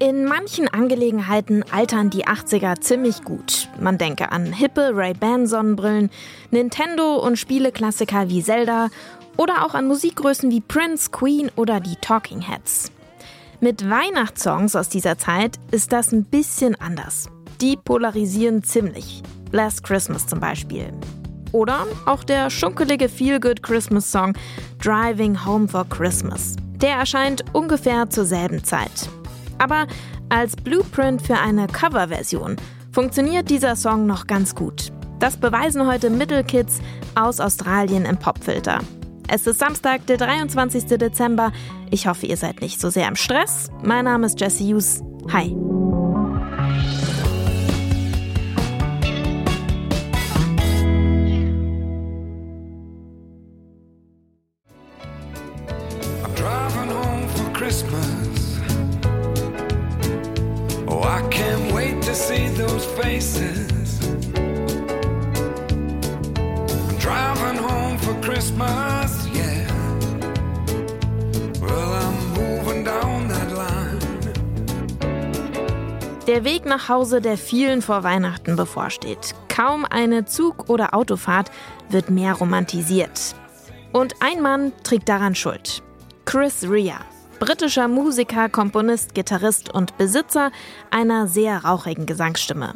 In manchen Angelegenheiten altern die 80er ziemlich gut. Man denke an hippe Ray-Ban-Sonnenbrillen, Nintendo und Spieleklassiker wie Zelda oder auch an Musikgrößen wie Prince, Queen oder die Talking Heads. Mit Weihnachtssongs aus dieser Zeit ist das ein bisschen anders. Die polarisieren ziemlich. Last Christmas zum Beispiel. Oder auch der schunkelige Feel-Good Christmas Song Driving Home for Christmas. Der erscheint ungefähr zur selben Zeit. Aber als Blueprint für eine Coverversion funktioniert dieser Song noch ganz gut. Das beweisen heute Middle Kids aus Australien im Popfilter. Es ist Samstag, der 23. Dezember. Ich hoffe, ihr seid nicht so sehr im Stress. Mein Name ist Jesse Hughes. Hi. I can't wait to see those faces. Driving home for Christmas, yeah. Well, I'm moving down that line. Der Weg nach Hause, der vielen vor Weihnachten bevorsteht. Kaum eine Zug- oder Autofahrt wird mehr romantisiert. Und ein Mann trägt daran Schuld. Chris Rea britischer Musiker, Komponist, Gitarrist und Besitzer einer sehr rauchigen Gesangsstimme.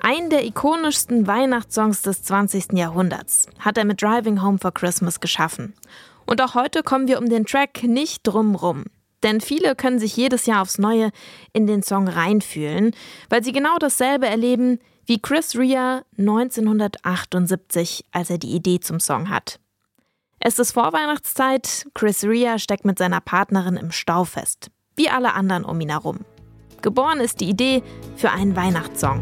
Einen der ikonischsten Weihnachtssongs des 20. Jahrhunderts hat er mit Driving Home for Christmas geschaffen. Und auch heute kommen wir um den Track nicht drum rum. Denn viele können sich jedes Jahr aufs Neue in den Song reinfühlen, weil sie genau dasselbe erleben wie Chris Rea 1978, als er die Idee zum Song hat. Es ist Vorweihnachtszeit, Chris Rea steckt mit seiner Partnerin im Stau fest, wie alle anderen um ihn herum. Geboren ist die Idee für einen Weihnachtssong.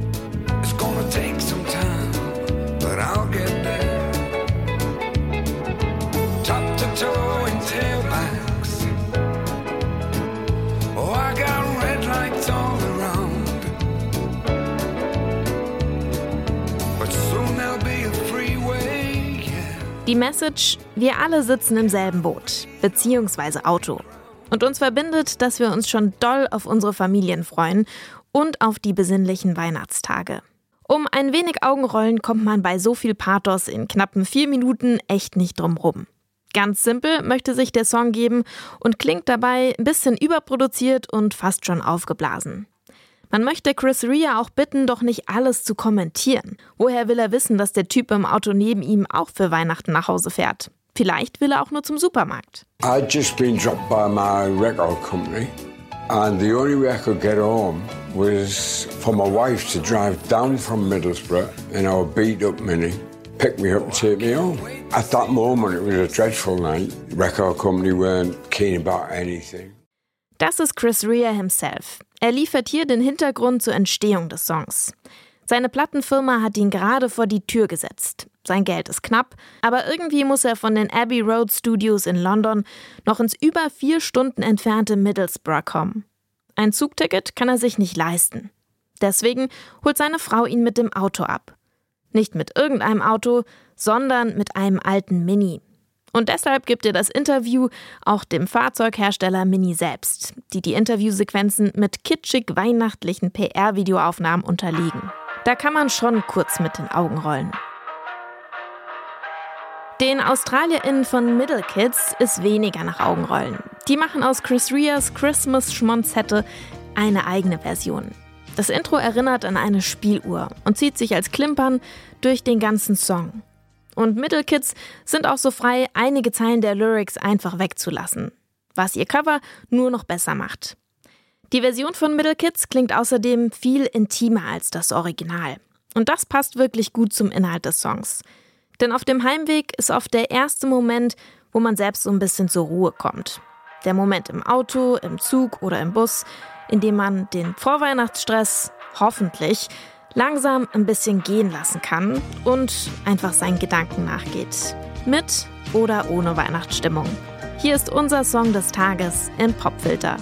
Die Message, wir alle sitzen im selben Boot, beziehungsweise Auto. Und uns verbindet, dass wir uns schon doll auf unsere Familien freuen und auf die besinnlichen Weihnachtstage. Um ein wenig Augenrollen kommt man bei so viel Pathos in knappen vier Minuten echt nicht drum rum. Ganz simpel möchte sich der Song geben und klingt dabei ein bisschen überproduziert und fast schon aufgeblasen. Man möchte Chris Rea auch bitten, doch nicht alles zu kommentieren. Woher will er wissen, dass der Typ im Auto neben ihm auch für Weihnachten nach Hause fährt? Vielleicht will er auch nur zum Supermarkt. I'd just been dropped by my record company and the only way I could get home was for my wife to drive down from Middlesbrough in our beat up mini, pick me up and take me home. At that moment it was a dreadful night. The record company weren't keen about anything. Das ist Chris Rea himself. Er liefert hier den Hintergrund zur Entstehung des Songs. Seine Plattenfirma hat ihn gerade vor die Tür gesetzt. Sein Geld ist knapp, aber irgendwie muss er von den Abbey Road Studios in London noch ins über vier Stunden entfernte Middlesbrough kommen. Ein Zugticket kann er sich nicht leisten. Deswegen holt seine Frau ihn mit dem Auto ab. Nicht mit irgendeinem Auto, sondern mit einem alten Mini, und deshalb gibt er das Interview auch dem Fahrzeughersteller Mini selbst, die die Interviewsequenzen mit kitschig weihnachtlichen PR-Videoaufnahmen unterliegen. Da kann man schon kurz mit den Augen rollen. Den AustralierInnen von Middle Kids ist weniger nach Augenrollen. Die machen aus Chris Reas Christmas Schmonzette eine eigene Version. Das Intro erinnert an eine Spieluhr und zieht sich als Klimpern durch den ganzen Song. Und Middle Kids sind auch so frei, einige Zeilen der Lyrics einfach wegzulassen, was ihr Cover nur noch besser macht. Die Version von Middle Kids klingt außerdem viel intimer als das Original. Und das passt wirklich gut zum Inhalt des Songs. Denn auf dem Heimweg ist oft der erste Moment, wo man selbst so ein bisschen zur Ruhe kommt. Der Moment im Auto, im Zug oder im Bus, in dem man den Vorweihnachtsstress hoffentlich langsam ein bisschen gehen lassen kann und einfach seinen Gedanken nachgeht. Mit oder ohne Weihnachtsstimmung. Hier ist unser Song des Tages im Popfilter.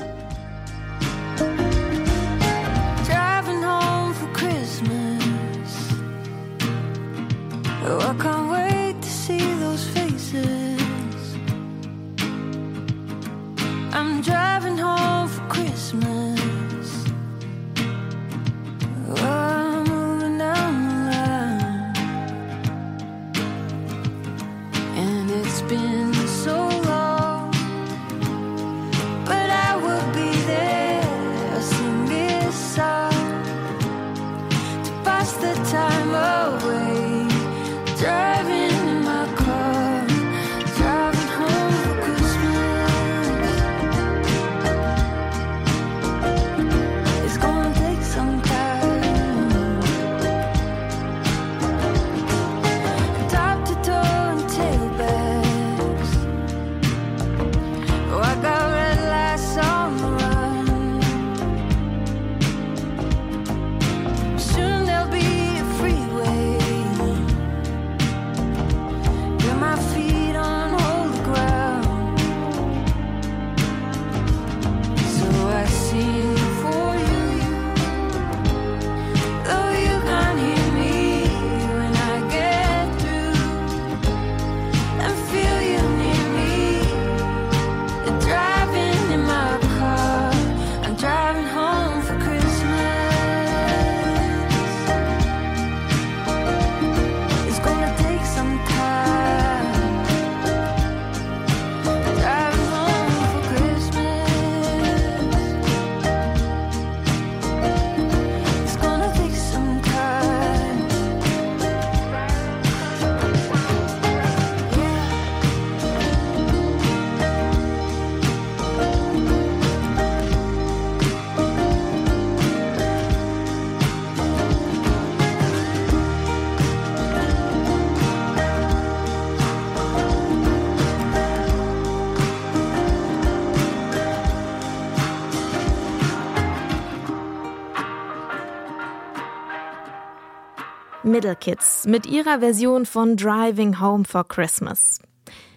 Middle Kids mit ihrer Version von Driving Home for Christmas.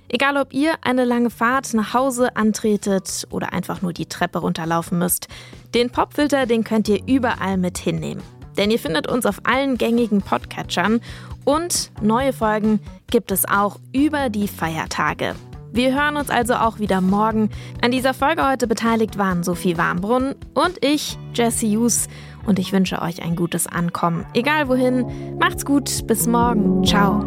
Egal ob ihr eine lange Fahrt nach Hause antretet oder einfach nur die Treppe runterlaufen müsst, den Popfilter, den könnt ihr überall mit hinnehmen. Denn ihr findet uns auf allen gängigen Podcatchern und neue Folgen gibt es auch über die Feiertage. Wir hören uns also auch wieder morgen. An dieser Folge heute beteiligt waren Sophie Warmbrunn und ich, Jesse Hughes. Und ich wünsche euch ein gutes Ankommen. Egal wohin, macht's gut, bis morgen. Ciao.